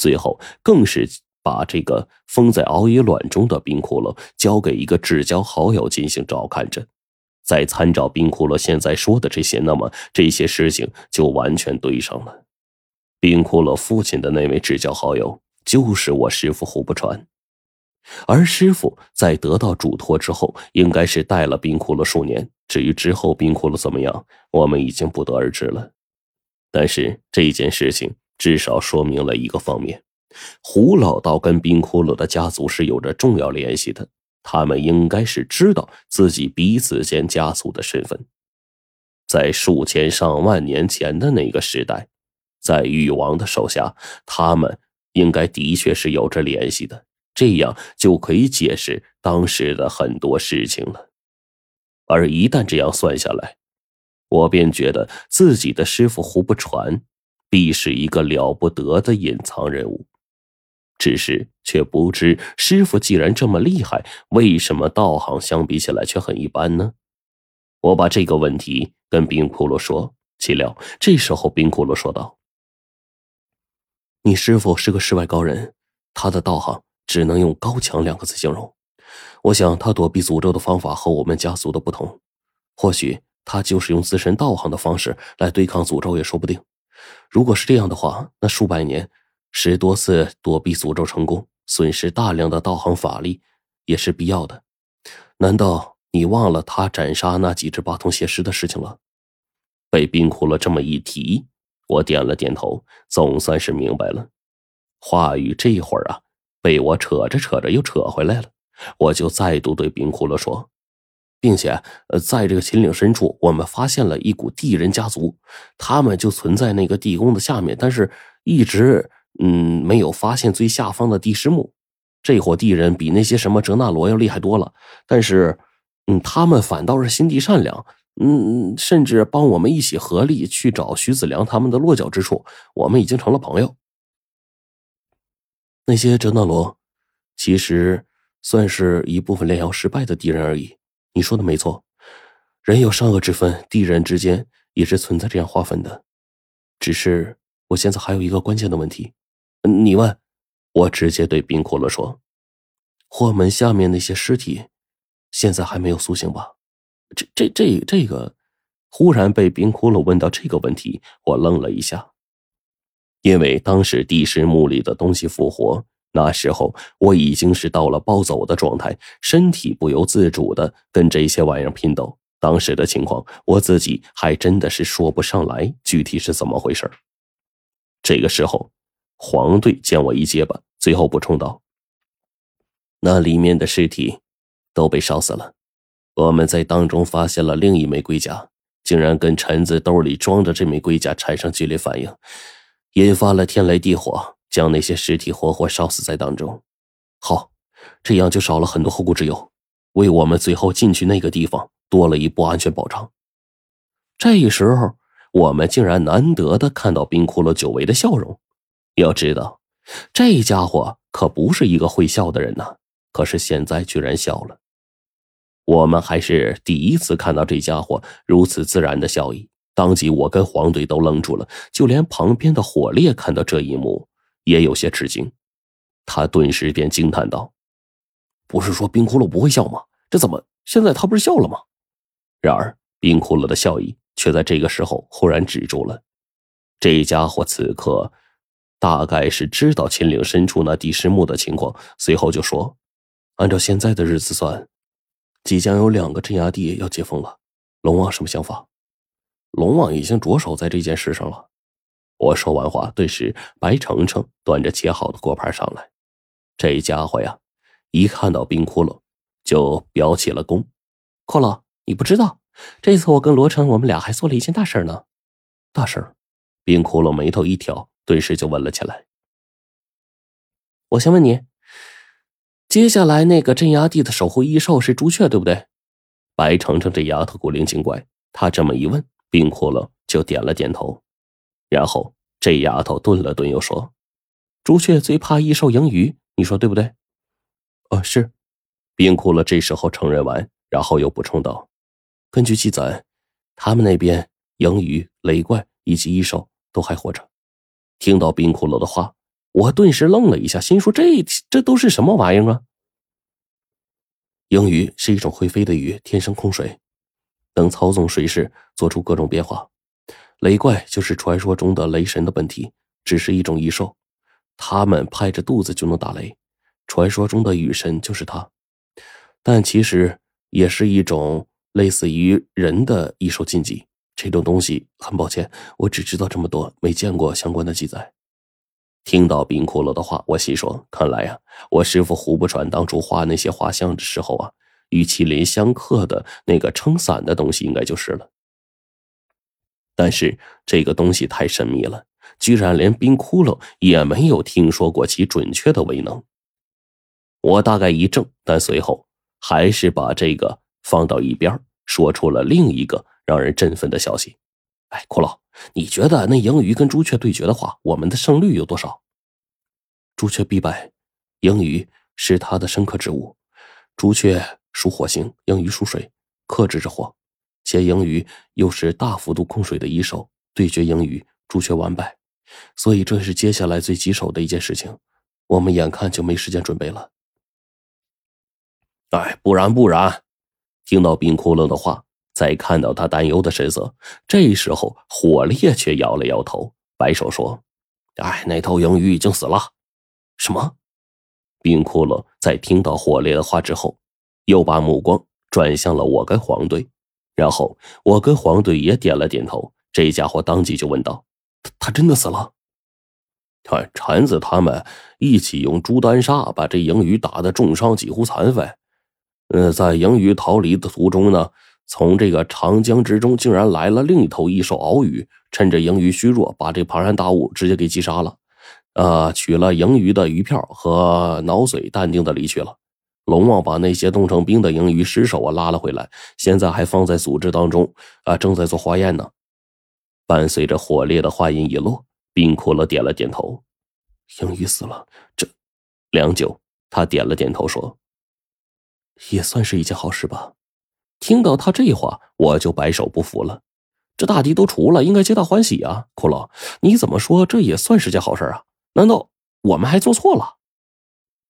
最后更是把这个封在熬夜卵中的冰窟窿交给一个至交好友进行照看着。再参照冰窟窿现在说的这些，那么这些事情就完全对上了。冰窟窿父亲的那位至交好友就是我师傅胡不传，而师傅在得到嘱托之后，应该是带了冰窟窿数年。至于之后冰窟窿怎么样，我们已经不得而知了。但是这件事情至少说明了一个方面：胡老道跟冰窟窿的家族是有着重要联系的。他们应该是知道自己彼此间家族的身份。在数千上万年前的那个时代。在禹王的手下，他们应该的确是有着联系的，这样就可以解释当时的很多事情了。而一旦这样算下来，我便觉得自己的师傅胡不传，必是一个了不得的隐藏人物。只是却不知师傅既然这么厉害，为什么道行相比起来却很一般呢？我把这个问题跟冰窟窿说，岂料这时候冰窟窿说道。你师傅是个世外高人，他的道行只能用高强两个字形容。我想他躲避诅咒的方法和我们家族的不同，或许他就是用自身道行的方式来对抗诅咒也说不定。如果是这样的话，那数百年十多次躲避诅咒成功，损失大量的道行法力也是必要的。难道你忘了他斩杀那几只八通邪尸的事情了？被冰窟了这么一提。我点了点头，总算是明白了。话语这会儿啊，被我扯着扯着又扯回来了。我就再度对冰窟窿说，并且，呃，在这个秦岭深处，我们发现了一股地人家族，他们就存在那个地宫的下面，但是一直嗯没有发现最下方的地师墓。这伙地人比那些什么哲那罗要厉害多了，但是，嗯，他们反倒是心地善良。嗯，甚至帮我们一起合力去找徐子良他们的落脚之处，我们已经成了朋友。那些哲那罗，其实算是一部分炼药失败的敌人而已。你说的没错，人有善恶之分，地人之间也是存在这样划分的。只是我现在还有一个关键的问题，你问，我直接对冰窟窿说：火门下面那些尸体，现在还没有苏醒吧？这这这这个，忽然被冰窟窿问到这个问题，我愣了一下。因为当时地师墓里的东西复活，那时候我已经是到了暴走的状态，身体不由自主的跟这些玩意儿拼斗。当时的情况，我自己还真的是说不上来具体是怎么回事这个时候，黄队见我一结巴，最后补充道：“那里面的尸体都被烧死了。”我们在当中发现了另一枚龟甲，竟然跟陈子兜里装着这枚龟甲产生剧烈反应，引发了天雷地火，将那些尸体活活烧死在当中。好，这样就少了很多后顾之忧，为我们最后进去那个地方多了一步安全保障。这时候，我们竟然难得的看到冰窟窿久违的笑容。要知道，这家伙可不是一个会笑的人呐，可是现在居然笑了。我们还是第一次看到这家伙如此自然的笑意，当即我跟黄队都愣住了，就连旁边的火烈看到这一幕也有些吃惊，他顿时便惊叹道：“不是说冰窟窿不会笑吗？这怎么现在他不是笑了吗？”然而冰窟窿的笑意却在这个时候忽然止住了。这家伙此刻大概是知道秦岭深处那地师墓的情况，随后就说：“按照现在的日子算。”即将有两个镇压地要解封了，龙王什么想法？龙王已经着手在这件事上了。我说完话，顿时白程程端着切好的锅盘上来。这家伙呀，一看到冰窟窿，就表起了功。骷髅，你不知道，这次我跟罗成，我们俩还做了一件大事呢。大事？冰窟窿眉头一挑，顿时就问了起来。我先问你。接下来那个镇压地的守护异兽是朱雀，对不对？白程程这丫头古灵精怪，她这么一问，冰窟窿就点了点头。然后这丫头顿了顿，又说：“朱雀最怕异兽盈余，你说对不对？”“哦，是。”冰窟窿这时候承认完，然后又补充道：“根据记载，他们那边盈余、雷怪以及异兽都还活着。”听到冰窟窿的话，我顿时愣了一下，心说这这都是什么玩意儿啊？鹰鱼是一种会飞的鱼，天生控水，能操纵水势，做出各种变化。雷怪就是传说中的雷神的本体，只是一种异兽，他们拍着肚子就能打雷。传说中的雨神就是他，但其实也是一种类似于人的异兽禁忌。这种东西，很抱歉，我只知道这么多，没见过相关的记载。听到冰骷髅的话，我心说：看来呀，我师傅胡不传当初画那些画像的时候啊，与麒麟相克的那个撑伞的东西，应该就是了。但是这个东西太神秘了，居然连冰骷髅也没有听说过其准确的威能。我大概一怔，但随后还是把这个放到一边，说出了另一个。让人振奋的消息，哎，骷髅，你觉得那鹰鱼跟朱雀对决的话，我们的胜率有多少？朱雀必败，鹰鱼是他的生克之物。朱雀属火星，鹰鱼属水，克制着火，且鹰鱼又是大幅度控水的一手，对决鹰鱼，朱雀完败，所以这是接下来最棘手的一件事情，我们眼看就没时间准备了。哎，不然不然，听到冰窟窿的话。再看到他担忧的神色，这时候火烈却摇了摇头，摆手说：“哎，那头鹰鱼已经死了。”什么？冰骷髅在听到火烈的话之后，又把目光转向了我跟黄队，然后我跟黄队也点了点头。这家伙当即就问道：“他他真的死了？”看禅子他们一起用朱丹砂把这鹰鱼打得重伤，几乎残废。呃，在鹰鱼逃离的途中呢？从这个长江之中，竟然来了另一头异兽鳌鱼，趁着鹰鱼虚弱，把这庞然大物直接给击杀了。呃，取了鹰鱼的鱼票和脑髓，淡定的离去了。龙王把那些冻成冰的鹰鱼尸首啊拉了回来，现在还放在组织当中啊，正在做化验呢。伴随着火烈的话音一落，冰骷髅点了点头。鹰鱼死了，这良久，他点了点头说：“也算是一件好事吧。”听到他这话，我就摆手不服了。这大敌都除了，应该皆大欢喜啊！骷髅，你怎么说这也算是件好事啊？难道我们还做错了？